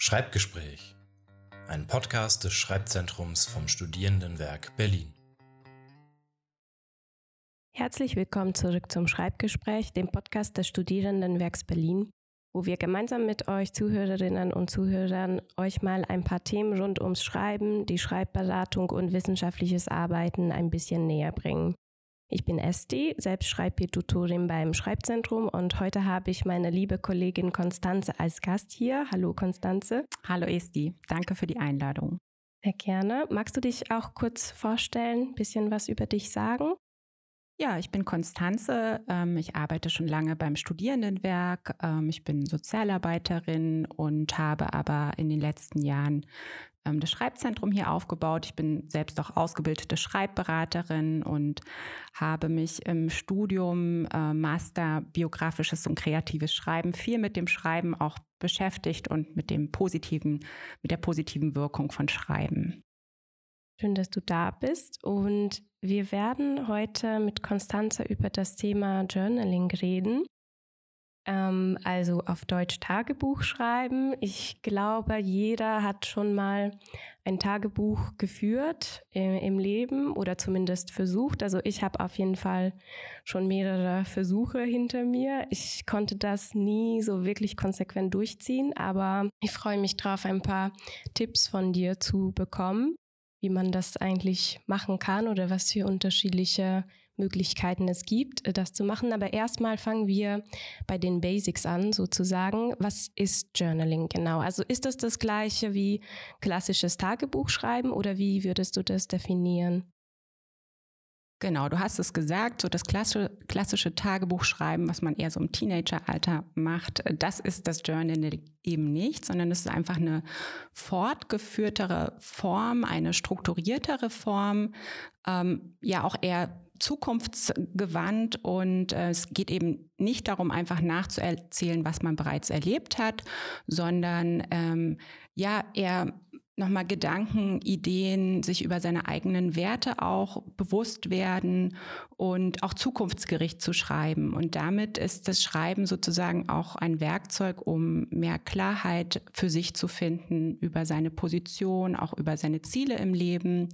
Schreibgespräch. Ein Podcast des Schreibzentrums vom Studierendenwerk Berlin. Herzlich willkommen zurück zum Schreibgespräch, dem Podcast des Studierendenwerks Berlin, wo wir gemeinsam mit euch Zuhörerinnen und Zuhörern euch mal ein paar Themen rund ums Schreiben, die Schreibberatung und wissenschaftliches Arbeiten ein bisschen näher bringen. Ich bin Esti, selbst Schreibtutorin beim Schreibzentrum und heute habe ich meine liebe Kollegin Konstanze als Gast hier. Hallo Konstanze. Hallo Esti, danke für die Einladung. Sehr gerne. Magst du dich auch kurz vorstellen, ein bisschen was über dich sagen? Ja, ich bin Konstanze. Ähm, ich arbeite schon lange beim Studierendenwerk. Ähm, ich bin Sozialarbeiterin und habe aber in den letzten Jahren ähm, das Schreibzentrum hier aufgebaut. Ich bin selbst auch ausgebildete Schreibberaterin und habe mich im Studium äh, Master biografisches und kreatives Schreiben viel mit dem Schreiben auch beschäftigt und mit dem positiven, mit der positiven Wirkung von Schreiben. Schön, dass du da bist. Und wir werden heute mit Constanza über das Thema Journaling reden ähm, also auf Deutsch Tagebuch schreiben. Ich glaube, jeder hat schon mal ein Tagebuch geführt äh, im Leben oder zumindest versucht. Also ich habe auf jeden Fall schon mehrere Versuche hinter mir. Ich konnte das nie so wirklich konsequent durchziehen, aber ich freue mich drauf, ein paar Tipps von dir zu bekommen, wie man das eigentlich machen kann oder was für unterschiedliche Möglichkeiten es gibt, äh, das zu machen. Aber erstmal fangen wir bei den Basics an, sozusagen. Was ist Journaling genau? Also ist das das gleiche wie klassisches Tagebuchschreiben oder wie würdest du das definieren? Genau, du hast es gesagt, so das klassische, klassische Tagebuchschreiben, was man eher so im Teenageralter macht, das ist das Journaling eben nicht, sondern es ist einfach eine fortgeführtere Form, eine strukturiertere Form, ähm, ja auch eher zukunftsgewandt und äh, es geht eben nicht darum, einfach nachzuerzählen, was man bereits erlebt hat, sondern ähm, ja eher nochmal Gedanken, Ideen, sich über seine eigenen Werte auch bewusst werden und auch zukunftsgericht zu schreiben. Und damit ist das Schreiben sozusagen auch ein Werkzeug, um mehr Klarheit für sich zu finden über seine Position, auch über seine Ziele im Leben,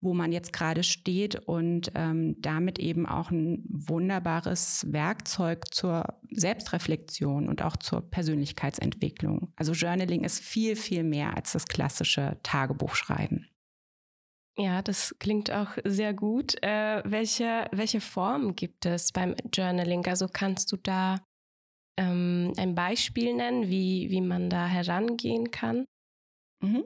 wo man jetzt gerade steht und ähm, damit eben auch ein wunderbares Werkzeug zur Selbstreflexion und auch zur Persönlichkeitsentwicklung. Also Journaling ist viel, viel mehr als das klassische Tagebuchschreiben. Ja, das klingt auch sehr gut. Äh, welche, welche Form gibt es beim Journaling? Also kannst du da ähm, ein Beispiel nennen, wie, wie man da herangehen kann? Mhm.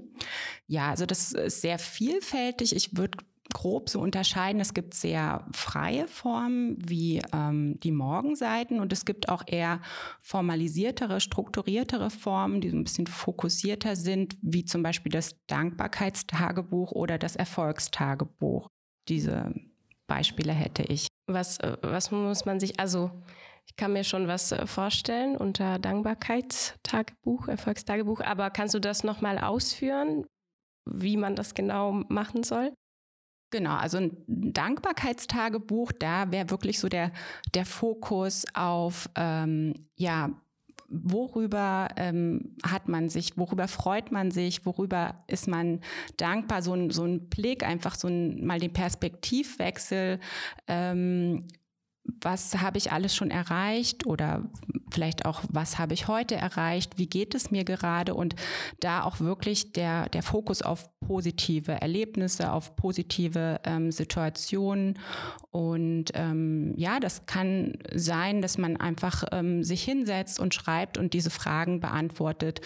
Ja, also das ist sehr vielfältig. Ich würde grob so unterscheiden. Es gibt sehr freie Formen wie ähm, die Morgenseiten und es gibt auch eher formalisiertere, strukturiertere Formen, die so ein bisschen fokussierter sind, wie zum Beispiel das Dankbarkeitstagebuch oder das Erfolgstagebuch. Diese Beispiele hätte ich. Was, äh, was muss man sich, also ich kann mir schon was äh, vorstellen unter Dankbarkeitstagebuch, Erfolgstagebuch, aber kannst du das nochmal ausführen, wie man das genau machen soll? Genau, also ein Dankbarkeitstagebuch, da wäre wirklich so der, der Fokus auf, ähm, ja, worüber ähm, hat man sich, worüber freut man sich, worüber ist man dankbar, so ein, so ein Blick, einfach so ein, mal den Perspektivwechsel. Ähm, was habe ich alles schon erreicht oder vielleicht auch, was habe ich heute erreicht, wie geht es mir gerade? Und da auch wirklich der, der Fokus auf positive Erlebnisse, auf positive ähm, Situationen. Und ähm, ja, das kann sein, dass man einfach ähm, sich hinsetzt und schreibt und diese Fragen beantwortet.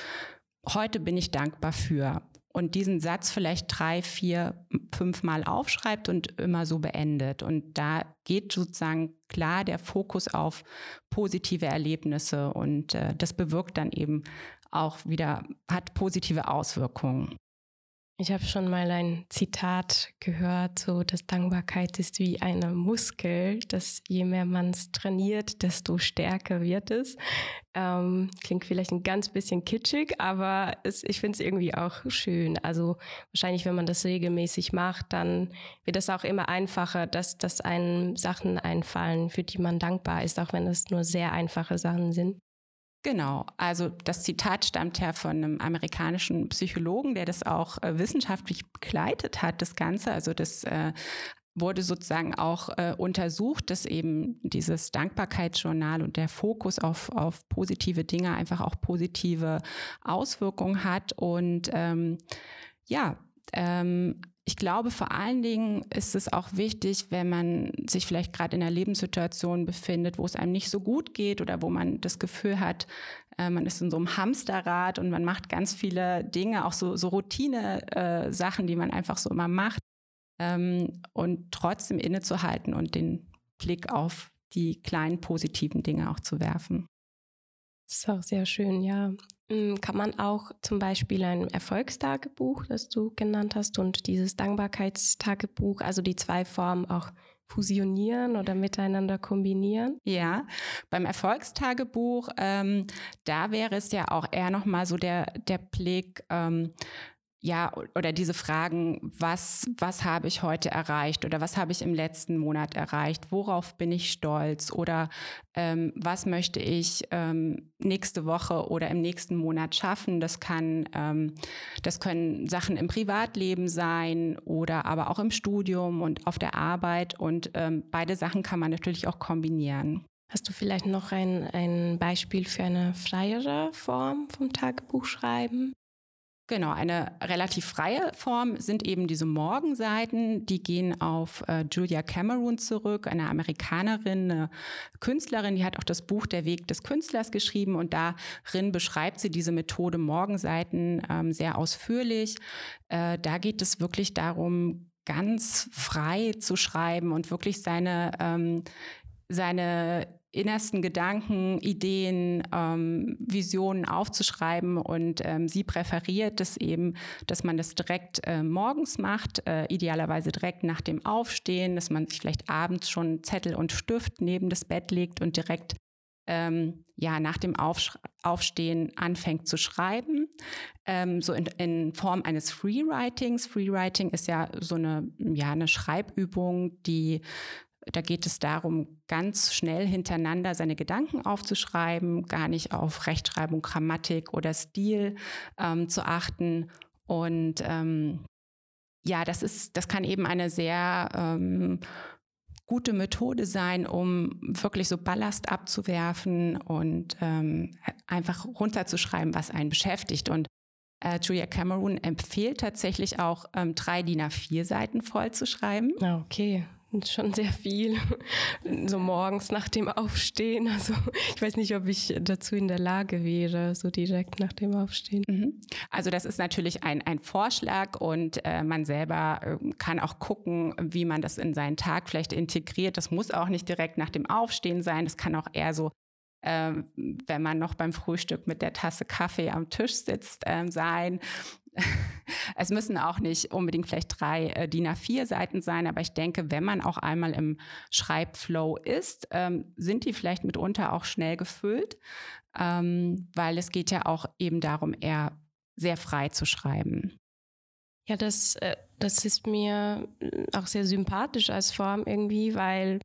Heute bin ich dankbar für und diesen Satz vielleicht drei, vier, fünf Mal aufschreibt und immer so beendet. Und da geht sozusagen klar der Fokus auf positive Erlebnisse und äh, das bewirkt dann eben auch wieder, hat positive Auswirkungen. Ich habe schon mal ein Zitat gehört, so dass Dankbarkeit ist wie ein Muskel, dass je mehr man es trainiert, desto stärker wird es. Ähm, klingt vielleicht ein ganz bisschen kitschig, aber es, ich finde es irgendwie auch schön. Also wahrscheinlich, wenn man das regelmäßig macht, dann wird es auch immer einfacher, dass, dass einem Sachen einfallen, für die man dankbar ist, auch wenn es nur sehr einfache Sachen sind. Genau, also das Zitat stammt ja von einem amerikanischen Psychologen, der das auch äh, wissenschaftlich begleitet hat, das Ganze. Also das äh, wurde sozusagen auch äh, untersucht, dass eben dieses Dankbarkeitsjournal und der Fokus auf, auf positive Dinge einfach auch positive Auswirkungen hat. Und ähm, ja, ähm, ich glaube, vor allen Dingen ist es auch wichtig, wenn man sich vielleicht gerade in einer Lebenssituation befindet, wo es einem nicht so gut geht oder wo man das Gefühl hat, äh, man ist in so einem Hamsterrad und man macht ganz viele Dinge, auch so, so Routine-Sachen, äh, die man einfach so immer macht. Ähm, und trotzdem innezuhalten und den Blick auf die kleinen positiven Dinge auch zu werfen. Das ist auch sehr schön, ja. Hm, kann man auch zum Beispiel ein Erfolgstagebuch, das du genannt hast, und dieses Dankbarkeitstagebuch, also die zwei Formen auch fusionieren oder miteinander kombinieren? Ja, beim Erfolgstagebuch, ähm, da wäre es ja auch eher nochmal so der, der Blick, ähm, ja, oder diese Fragen, was, was habe ich heute erreicht oder was habe ich im letzten Monat erreicht, worauf bin ich stolz oder ähm, was möchte ich ähm, nächste Woche oder im nächsten Monat schaffen. Das kann, ähm, das können Sachen im Privatleben sein oder aber auch im Studium und auf der Arbeit und ähm, beide Sachen kann man natürlich auch kombinieren. Hast du vielleicht noch ein, ein Beispiel für eine freiere Form vom Tagebuchschreiben? Genau, eine relativ freie Form sind eben diese Morgenseiten. Die gehen auf äh, Julia Cameron zurück, eine Amerikanerin, eine Künstlerin, die hat auch das Buch Der Weg des Künstlers geschrieben und darin beschreibt sie diese Methode Morgenseiten ähm, sehr ausführlich. Äh, da geht es wirklich darum, ganz frei zu schreiben und wirklich seine, ähm, seine innersten Gedanken, Ideen, ähm, Visionen aufzuschreiben. Und ähm, sie präferiert es eben, dass man das direkt äh, morgens macht, äh, idealerweise direkt nach dem Aufstehen, dass man sich vielleicht abends schon Zettel und Stift neben das Bett legt und direkt ähm, ja, nach dem Aufsch Aufstehen anfängt zu schreiben, ähm, so in, in, Form eines Freewritings. Freewriting ist ja so eine, ja, eine Schreibübung, die da geht es darum, ganz schnell hintereinander seine Gedanken aufzuschreiben, gar nicht auf Rechtschreibung, Grammatik oder Stil ähm, zu achten. Und ähm, ja, das ist, das kann eben eine sehr ähm, gute Methode sein, um wirklich so Ballast abzuwerfen und ähm, einfach runterzuschreiben, was einen beschäftigt. Und äh, Julia Cameron empfiehlt tatsächlich auch, ähm, drei DIN A4 Seiten voll zu schreiben. Ah, okay schon sehr viel. So morgens nach dem Aufstehen. Also ich weiß nicht, ob ich dazu in der Lage wäre, so direkt nach dem Aufstehen. Mhm. Also das ist natürlich ein, ein Vorschlag und äh, man selber äh, kann auch gucken, wie man das in seinen Tag vielleicht integriert. Das muss auch nicht direkt nach dem Aufstehen sein. Das kann auch eher so äh, wenn man noch beim Frühstück mit der Tasse Kaffee am Tisch sitzt, äh, sein es müssen auch nicht unbedingt vielleicht drei äh, DIN A4 Seiten sein, aber ich denke, wenn man auch einmal im Schreibflow ist, ähm, sind die vielleicht mitunter auch schnell gefüllt, ähm, weil es geht ja auch eben darum, eher sehr frei zu schreiben. Ja, das, äh, das ist mir äh, auch sehr sympathisch als Form irgendwie, weil,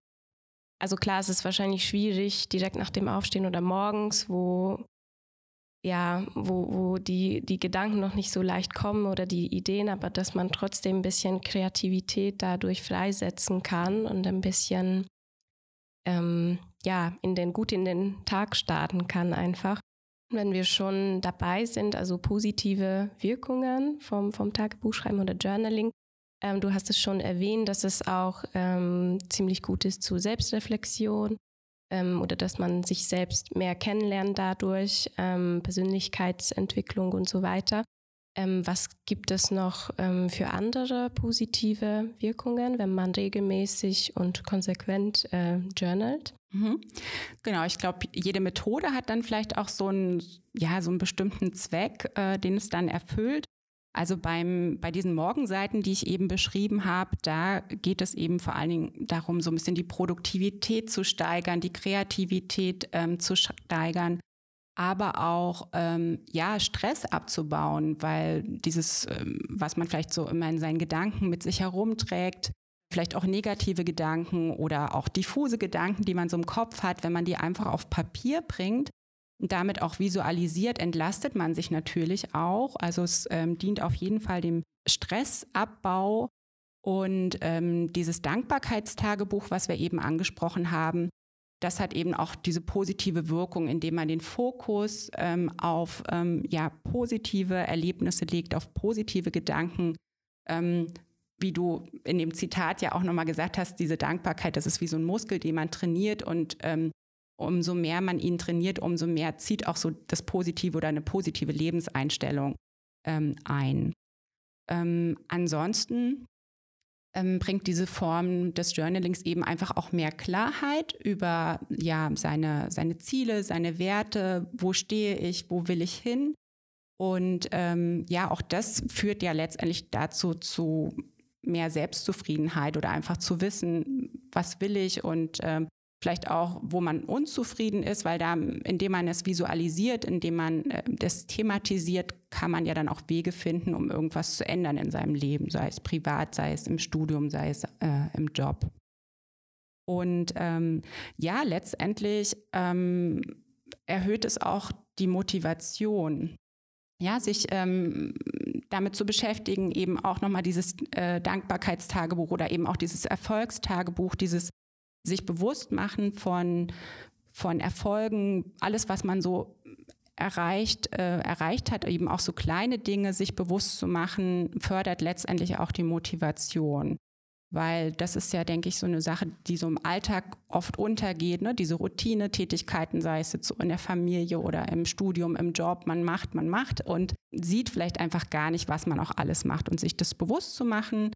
also klar, es ist wahrscheinlich schwierig, direkt nach dem Aufstehen oder morgens, wo ja, wo, wo die, die Gedanken noch nicht so leicht kommen oder die Ideen, aber dass man trotzdem ein bisschen Kreativität dadurch freisetzen kann und ein bisschen ähm, ja, in den, gut in den Tag starten kann einfach. Wenn wir schon dabei sind, also positive Wirkungen vom, vom Tagebuchschreiben oder Journaling, ähm, du hast es schon erwähnt, dass es auch ähm, ziemlich gut ist zur Selbstreflexion, ähm, oder dass man sich selbst mehr kennenlernt dadurch, ähm, Persönlichkeitsentwicklung und so weiter. Ähm, was gibt es noch ähm, für andere positive Wirkungen, wenn man regelmäßig und konsequent äh, journalt? Mhm. Genau, ich glaube, jede Methode hat dann vielleicht auch so einen, ja, so einen bestimmten Zweck, äh, den es dann erfüllt. Also beim, bei diesen Morgenseiten, die ich eben beschrieben habe, da geht es eben vor allen Dingen darum, so ein bisschen die Produktivität zu steigern, die Kreativität ähm, zu steigern, aber auch ähm, ja Stress abzubauen, weil dieses, ähm, was man vielleicht so immer in seinen Gedanken mit sich herumträgt, vielleicht auch negative Gedanken oder auch diffuse Gedanken, die man so im Kopf hat, wenn man die einfach auf Papier bringt, damit auch visualisiert, entlastet man sich natürlich auch. Also es ähm, dient auf jeden Fall dem Stressabbau und ähm, dieses Dankbarkeitstagebuch, was wir eben angesprochen haben, das hat eben auch diese positive Wirkung, indem man den Fokus ähm, auf ähm, ja, positive Erlebnisse legt, auf positive Gedanken. Ähm, wie du in dem Zitat ja auch nochmal gesagt hast, diese Dankbarkeit, das ist wie so ein Muskel, den man trainiert und ähm, umso mehr man ihn trainiert, umso mehr zieht auch so das Positive oder eine positive Lebenseinstellung ähm, ein. Ähm, ansonsten ähm, bringt diese Form des Journalings eben einfach auch mehr Klarheit über ja, seine, seine Ziele, seine Werte, wo stehe ich, wo will ich hin. Und ähm, ja, auch das führt ja letztendlich dazu zu mehr Selbstzufriedenheit oder einfach zu wissen, was will ich und ähm, vielleicht auch, wo man unzufrieden ist, weil da, indem man es visualisiert, indem man äh, das thematisiert, kann man ja dann auch Wege finden, um irgendwas zu ändern in seinem Leben, sei es privat, sei es im Studium, sei es äh, im Job. Und ähm, ja, letztendlich ähm, erhöht es auch die Motivation, ja, sich ähm, damit zu beschäftigen, eben auch nochmal dieses äh, Dankbarkeitstagebuch oder eben auch dieses Erfolgstagebuch, dieses sich bewusst machen von, von Erfolgen, alles, was man so erreicht, äh, erreicht hat, eben auch so kleine Dinge sich bewusst zu machen, fördert letztendlich auch die Motivation. Weil das ist ja, denke ich, so eine Sache, die so im Alltag oft untergeht, ne? diese Routine-Tätigkeiten, sei es jetzt so in der Familie oder im Studium, im Job, man macht, man macht und sieht vielleicht einfach gar nicht, was man auch alles macht. Und sich das bewusst zu machen,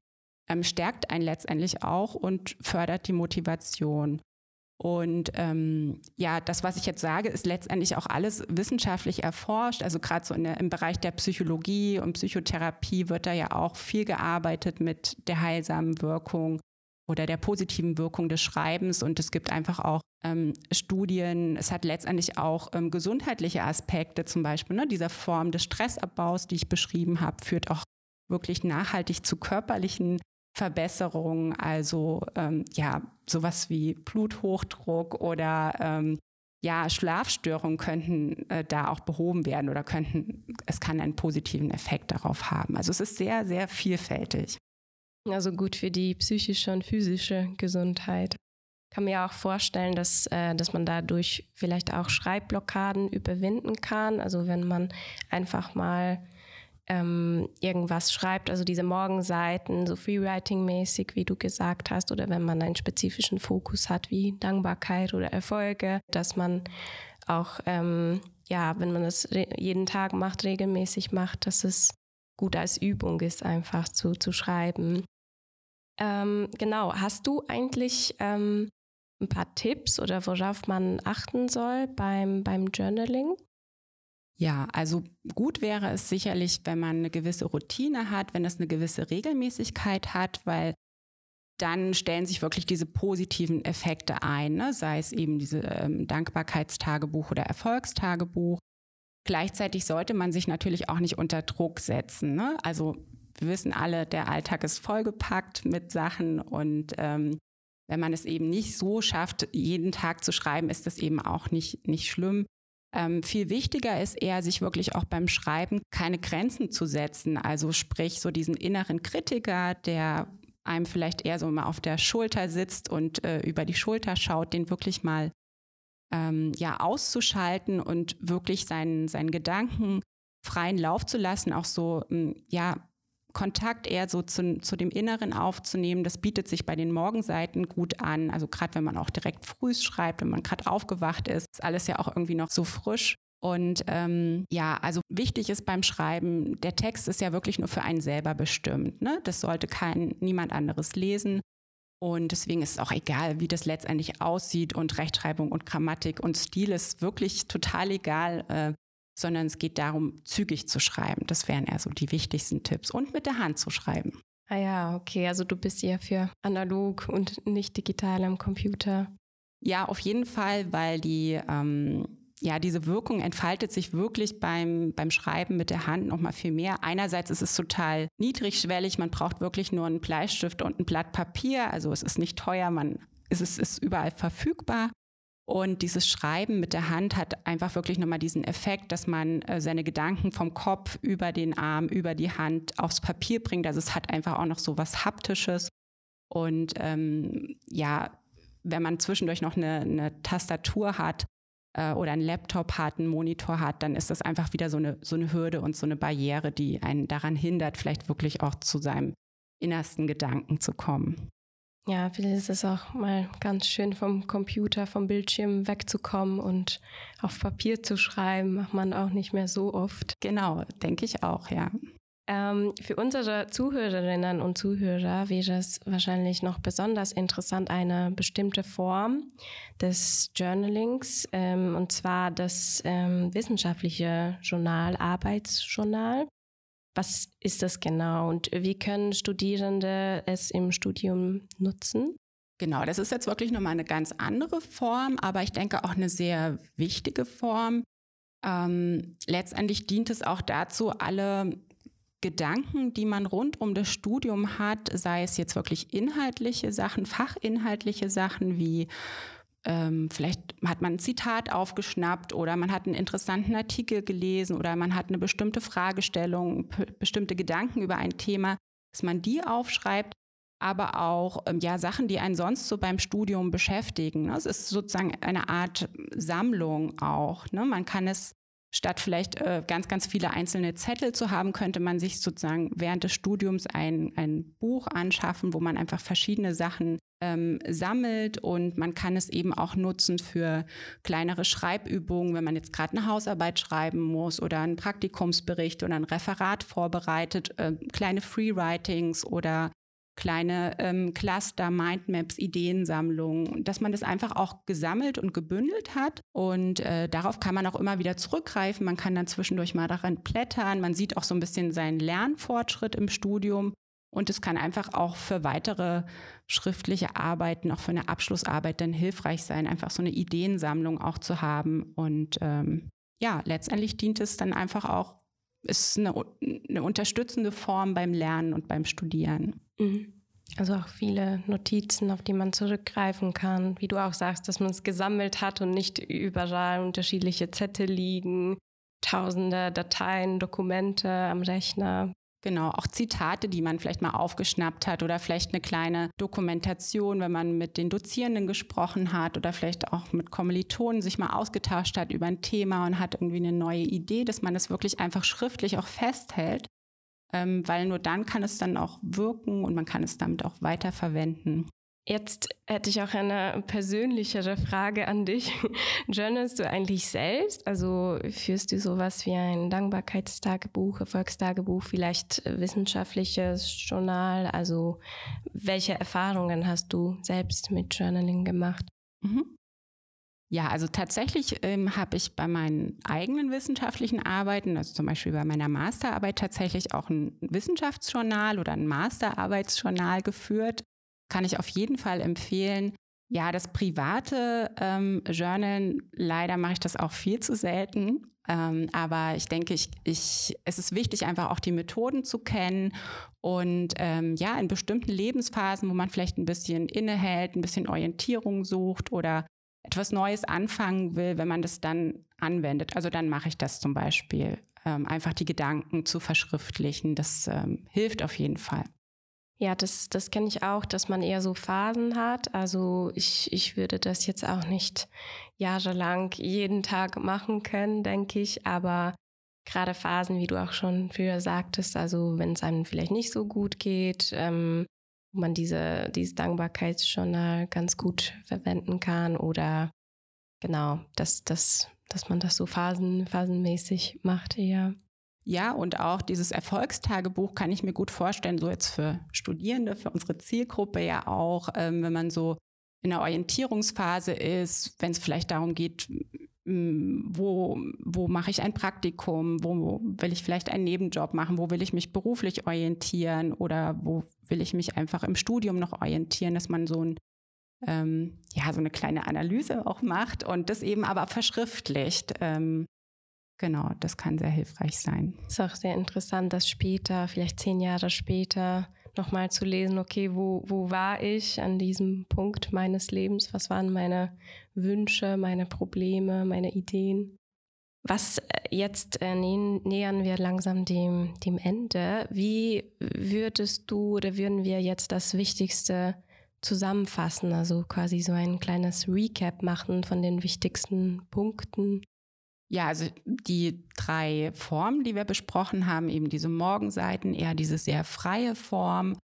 ähm, stärkt einen letztendlich auch und fördert die Motivation. Und ähm, ja, das, was ich jetzt sage, ist letztendlich auch alles wissenschaftlich erforscht. Also gerade so der, im Bereich der Psychologie und Psychotherapie wird da ja auch viel gearbeitet mit der heilsamen Wirkung oder der positiven Wirkung des Schreibens. Und es gibt einfach auch ähm, Studien, es hat letztendlich auch ähm, gesundheitliche Aspekte, zum Beispiel ne, dieser Form des Stressabbaus, die ich beschrieben habe, führt auch wirklich nachhaltig zu körperlichen Verbesserungen, also ähm, ja, sowas wie Bluthochdruck oder ähm, ja, Schlafstörungen könnten äh, da auch behoben werden oder könnten, es kann einen positiven Effekt darauf haben. Also es ist sehr, sehr vielfältig. Also gut für die psychische und physische Gesundheit. Kann mir auch vorstellen, dass, äh, dass man dadurch vielleicht auch Schreibblockaden überwinden kann. Also wenn man einfach mal ähm, irgendwas schreibt, also diese Morgenseiten, so Freewriting-mäßig, wie du gesagt hast, oder wenn man einen spezifischen Fokus hat, wie Dankbarkeit oder Erfolge, dass man auch, ähm, ja, wenn man das jeden Tag macht, regelmäßig macht, dass es gut als Übung ist, einfach zu, zu schreiben. Ähm, genau, hast du eigentlich ähm, ein paar Tipps oder worauf man achten soll beim, beim Journaling? Ja, also gut wäre es sicherlich, wenn man eine gewisse Routine hat, wenn es eine gewisse Regelmäßigkeit hat, weil dann stellen sich wirklich diese positiven Effekte ein, ne? sei es eben diese ähm, Dankbarkeitstagebuch oder Erfolgstagebuch. Gleichzeitig sollte man sich natürlich auch nicht unter Druck setzen. Ne? Also wir wissen alle, der Alltag ist vollgepackt mit Sachen und ähm, wenn man es eben nicht so schafft, jeden Tag zu schreiben, ist das eben auch nicht, nicht schlimm. Ähm, viel wichtiger ist eher, sich wirklich auch beim Schreiben keine Grenzen zu setzen. Also sprich, so diesen inneren Kritiker, der einem vielleicht eher so mal auf der Schulter sitzt und äh, über die Schulter schaut, den wirklich mal ähm, ja auszuschalten und wirklich seinen, seinen Gedanken freien Lauf zu lassen, auch so hm, ja Kontakt eher so zu, zu dem Inneren aufzunehmen. Das bietet sich bei den Morgenseiten gut an. Also gerade wenn man auch direkt früh schreibt, wenn man gerade aufgewacht ist, ist alles ja auch irgendwie noch so frisch. Und ähm, ja, also wichtig ist beim Schreiben, der Text ist ja wirklich nur für einen selber bestimmt. Ne? Das sollte kein niemand anderes lesen. Und deswegen ist es auch egal, wie das letztendlich aussieht. Und Rechtschreibung und Grammatik und Stil ist wirklich total egal. Sondern es geht darum, zügig zu schreiben. Das wären eher so die wichtigsten Tipps. Und mit der Hand zu schreiben. Ah ja, okay. Also du bist ja für analog und nicht digital am Computer. Ja, auf jeden Fall, weil die, ähm, ja, diese Wirkung entfaltet sich wirklich beim, beim Schreiben mit der Hand nochmal viel mehr. Einerseits ist es total niedrigschwellig, man braucht wirklich nur einen Bleistift und ein Blatt Papier. Also es ist nicht teuer, man, es ist, ist überall verfügbar. Und dieses Schreiben mit der Hand hat einfach wirklich nochmal diesen Effekt, dass man äh, seine Gedanken vom Kopf über den Arm, über die Hand aufs Papier bringt. Also es hat einfach auch noch so was Haptisches. Und ähm, ja, wenn man zwischendurch noch eine, eine Tastatur hat äh, oder einen Laptop hat, einen Monitor hat, dann ist das einfach wieder so eine, so eine Hürde und so eine Barriere, die einen daran hindert, vielleicht wirklich auch zu seinem innersten Gedanken zu kommen. Ja, vielleicht ist es auch mal ganz schön vom Computer, vom Bildschirm wegzukommen und auf Papier zu schreiben, macht man auch nicht mehr so oft. Genau, denke ich auch, ja. Ähm, für unsere Zuhörerinnen und Zuhörer wäre es wahrscheinlich noch besonders interessant, eine bestimmte Form des Journalings, ähm, und zwar das ähm, wissenschaftliche Journal, Arbeitsjournal. Was ist das genau und wie können Studierende es im Studium nutzen? Genau, das ist jetzt wirklich nochmal eine ganz andere Form, aber ich denke auch eine sehr wichtige Form. Ähm, letztendlich dient es auch dazu, alle Gedanken, die man rund um das Studium hat, sei es jetzt wirklich inhaltliche Sachen, fachinhaltliche Sachen wie ähm, vielleicht hat man ein Zitat aufgeschnappt oder man hat einen interessanten Artikel gelesen oder man hat eine bestimmte Fragestellung, bestimmte Gedanken über ein Thema, dass man die aufschreibt, aber auch ähm, ja Sachen, die einen sonst so beim Studium beschäftigen. Ne? Es ist sozusagen eine Art Sammlung auch. Ne? Man kann es Statt vielleicht äh, ganz, ganz viele einzelne Zettel zu haben, könnte man sich sozusagen während des Studiums ein, ein Buch anschaffen, wo man einfach verschiedene Sachen ähm, sammelt und man kann es eben auch nutzen für kleinere Schreibübungen, wenn man jetzt gerade eine Hausarbeit schreiben muss oder einen Praktikumsbericht oder ein Referat vorbereitet, äh, kleine Freewritings oder kleine ähm, Cluster, Mindmaps, Ideensammlungen, dass man das einfach auch gesammelt und gebündelt hat. Und äh, darauf kann man auch immer wieder zurückgreifen. Man kann dann zwischendurch mal daran blättern. Man sieht auch so ein bisschen seinen Lernfortschritt im Studium. Und es kann einfach auch für weitere schriftliche Arbeiten, auch für eine Abschlussarbeit dann hilfreich sein, einfach so eine Ideensammlung auch zu haben. Und ähm, ja, letztendlich dient es dann einfach auch ist eine, eine unterstützende Form beim Lernen und beim Studieren. Mhm. Also auch viele Notizen, auf die man zurückgreifen kann. Wie du auch sagst, dass man es gesammelt hat und nicht überall unterschiedliche Zettel liegen, tausende Dateien, Dokumente am Rechner. Genau, auch Zitate, die man vielleicht mal aufgeschnappt hat oder vielleicht eine kleine Dokumentation, wenn man mit den Dozierenden gesprochen hat oder vielleicht auch mit Kommilitonen sich mal ausgetauscht hat über ein Thema und hat irgendwie eine neue Idee, dass man das wirklich einfach schriftlich auch festhält, ähm, weil nur dann kann es dann auch wirken und man kann es damit auch weiterverwenden. Jetzt hätte ich auch eine persönlichere Frage an dich. Journalst du eigentlich selbst? Also führst du sowas wie ein Dankbarkeitstagebuch, Erfolgstagebuch, vielleicht wissenschaftliches Journal? Also welche Erfahrungen hast du selbst mit Journaling gemacht? Mhm. Ja, also tatsächlich ähm, habe ich bei meinen eigenen wissenschaftlichen Arbeiten, also zum Beispiel bei meiner Masterarbeit, tatsächlich auch ein Wissenschaftsjournal oder ein Masterarbeitsjournal geführt kann ich auf jeden Fall empfehlen. Ja, das private ähm, Journalen, leider mache ich das auch viel zu selten. Ähm, aber ich denke, ich, ich, es ist wichtig, einfach auch die Methoden zu kennen und ähm, ja, in bestimmten Lebensphasen, wo man vielleicht ein bisschen innehält, ein bisschen Orientierung sucht oder etwas Neues anfangen will, wenn man das dann anwendet. Also dann mache ich das zum Beispiel, ähm, einfach die Gedanken zu verschriftlichen. Das ähm, hilft auf jeden Fall. Ja, das, das kenne ich auch, dass man eher so Phasen hat. Also ich, ich würde das jetzt auch nicht jahrelang jeden Tag machen können, denke ich. Aber gerade Phasen, wie du auch schon früher sagtest, also wenn es einem vielleicht nicht so gut geht, ähm, man diese, dieses Dankbarkeitsjournal ganz gut verwenden kann oder genau, dass, dass, dass man das so phasen, phasenmäßig macht eher. Ja, und auch dieses Erfolgstagebuch kann ich mir gut vorstellen, so jetzt für Studierende, für unsere Zielgruppe ja auch, ähm, wenn man so in der Orientierungsphase ist, wenn es vielleicht darum geht, wo, wo mache ich ein Praktikum, wo will ich vielleicht einen Nebenjob machen, wo will ich mich beruflich orientieren oder wo will ich mich einfach im Studium noch orientieren, dass man so ein ähm, ja, so eine kleine Analyse auch macht und das eben aber verschriftlicht. Ähm, Genau, das kann sehr hilfreich sein. Ist auch sehr interessant, dass später, vielleicht zehn Jahre später, nochmal zu lesen, okay, wo, wo war ich an diesem Punkt meines Lebens? Was waren meine Wünsche, meine Probleme, meine Ideen? Was äh, jetzt äh, nähern wir langsam dem, dem Ende. Wie würdest du oder würden wir jetzt das Wichtigste zusammenfassen, also quasi so ein kleines Recap machen von den wichtigsten Punkten? Ja, also die drei Formen, die wir besprochen haben, eben diese Morgenseiten, eher diese sehr freie Form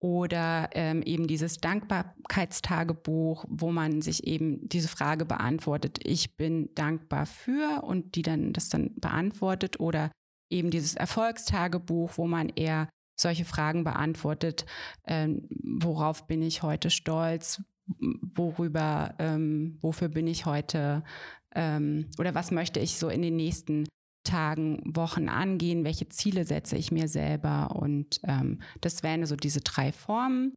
oder ähm, eben dieses Dankbarkeitstagebuch, wo man sich eben diese Frage beantwortet, ich bin dankbar für und die dann das dann beantwortet oder eben dieses Erfolgstagebuch, wo man eher solche Fragen beantwortet, ähm, worauf bin ich heute stolz, worüber, ähm, wofür bin ich heute ähm, oder was möchte ich so in den nächsten Tagen, Wochen angehen, welche Ziele setze ich mir selber und ähm, das wären so diese drei Formen.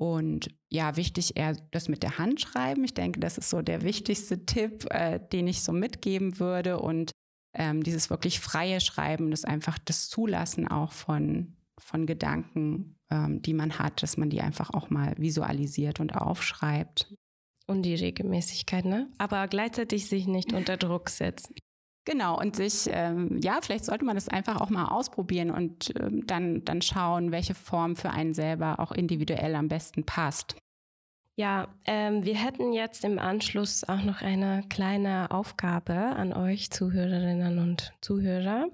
Und ja, wichtig eher das mit der Hand schreiben. Ich denke, das ist so der wichtigste Tipp, äh, den ich so mitgeben würde. Und ähm, dieses wirklich freie Schreiben, das einfach das Zulassen auch von, von Gedanken, ähm, die man hat, dass man die einfach auch mal visualisiert und aufschreibt. Und die Regelmäßigkeit, ne? Aber gleichzeitig sich nicht unter Druck setzen. Genau, und sich, ähm, ja, vielleicht sollte man das einfach auch mal ausprobieren und ähm, dann, dann schauen, welche Form für einen selber auch individuell am besten passt. Ja, ähm, wir hätten jetzt im Anschluss auch noch eine kleine Aufgabe an euch Zuhörerinnen und Zuhörer.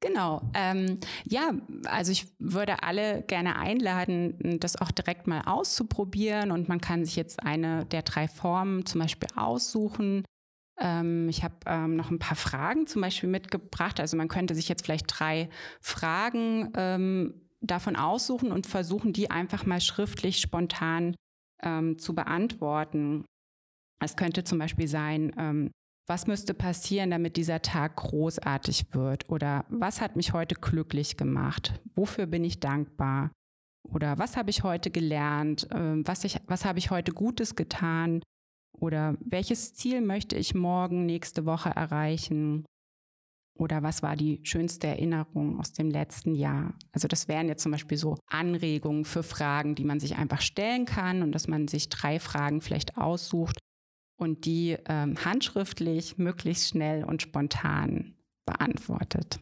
Genau. Ähm, ja, also ich würde alle gerne einladen, das auch direkt mal auszuprobieren und man kann sich jetzt eine der drei Formen zum Beispiel aussuchen. Ähm, ich habe ähm, noch ein paar Fragen zum Beispiel mitgebracht. Also man könnte sich jetzt vielleicht drei Fragen ähm, davon aussuchen und versuchen, die einfach mal schriftlich spontan ähm, zu beantworten. Es könnte zum Beispiel sein, ähm, was müsste passieren, damit dieser Tag großartig wird? Oder was hat mich heute glücklich gemacht? Wofür bin ich dankbar? Oder was habe ich heute gelernt? Ähm, was, ich, was habe ich heute Gutes getan? Oder welches Ziel möchte ich morgen, nächste Woche erreichen? Oder was war die schönste Erinnerung aus dem letzten Jahr? Also das wären jetzt zum Beispiel so Anregungen für Fragen, die man sich einfach stellen kann und dass man sich drei Fragen vielleicht aussucht und die ähm, handschriftlich möglichst schnell und spontan beantwortet.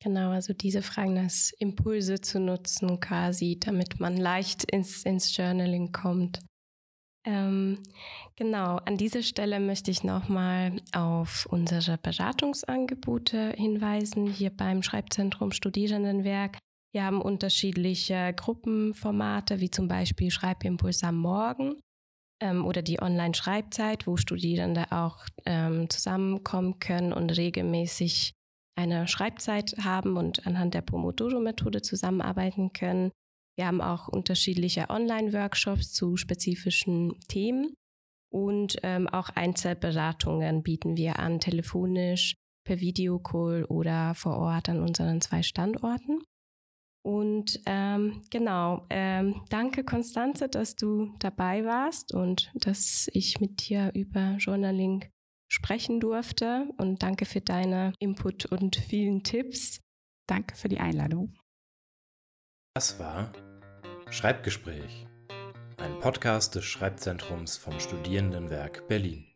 Genau, also diese Fragen als Impulse zu nutzen quasi, damit man leicht ins, ins Journaling kommt. Ähm, genau, an dieser Stelle möchte ich nochmal auf unsere Beratungsangebote hinweisen, hier beim Schreibzentrum Studierendenwerk. Wir haben unterschiedliche Gruppenformate, wie zum Beispiel Schreibimpuls am Morgen ähm, oder die Online-Schreibzeit, wo Studierende auch ähm, zusammenkommen können und regelmäßig eine Schreibzeit haben und anhand der Pomodoro-Methode zusammenarbeiten können. Wir haben auch unterschiedliche Online-Workshops zu spezifischen Themen und ähm, auch Einzelberatungen bieten wir an, telefonisch, per Videocall oder vor Ort an unseren zwei Standorten. Und ähm, genau, ähm, danke Konstanze, dass du dabei warst und dass ich mit dir über Journaling sprechen durfte. Und danke für deine Input und vielen Tipps. Danke für die Einladung. Das war Schreibgespräch, ein Podcast des Schreibzentrums vom Studierendenwerk Berlin.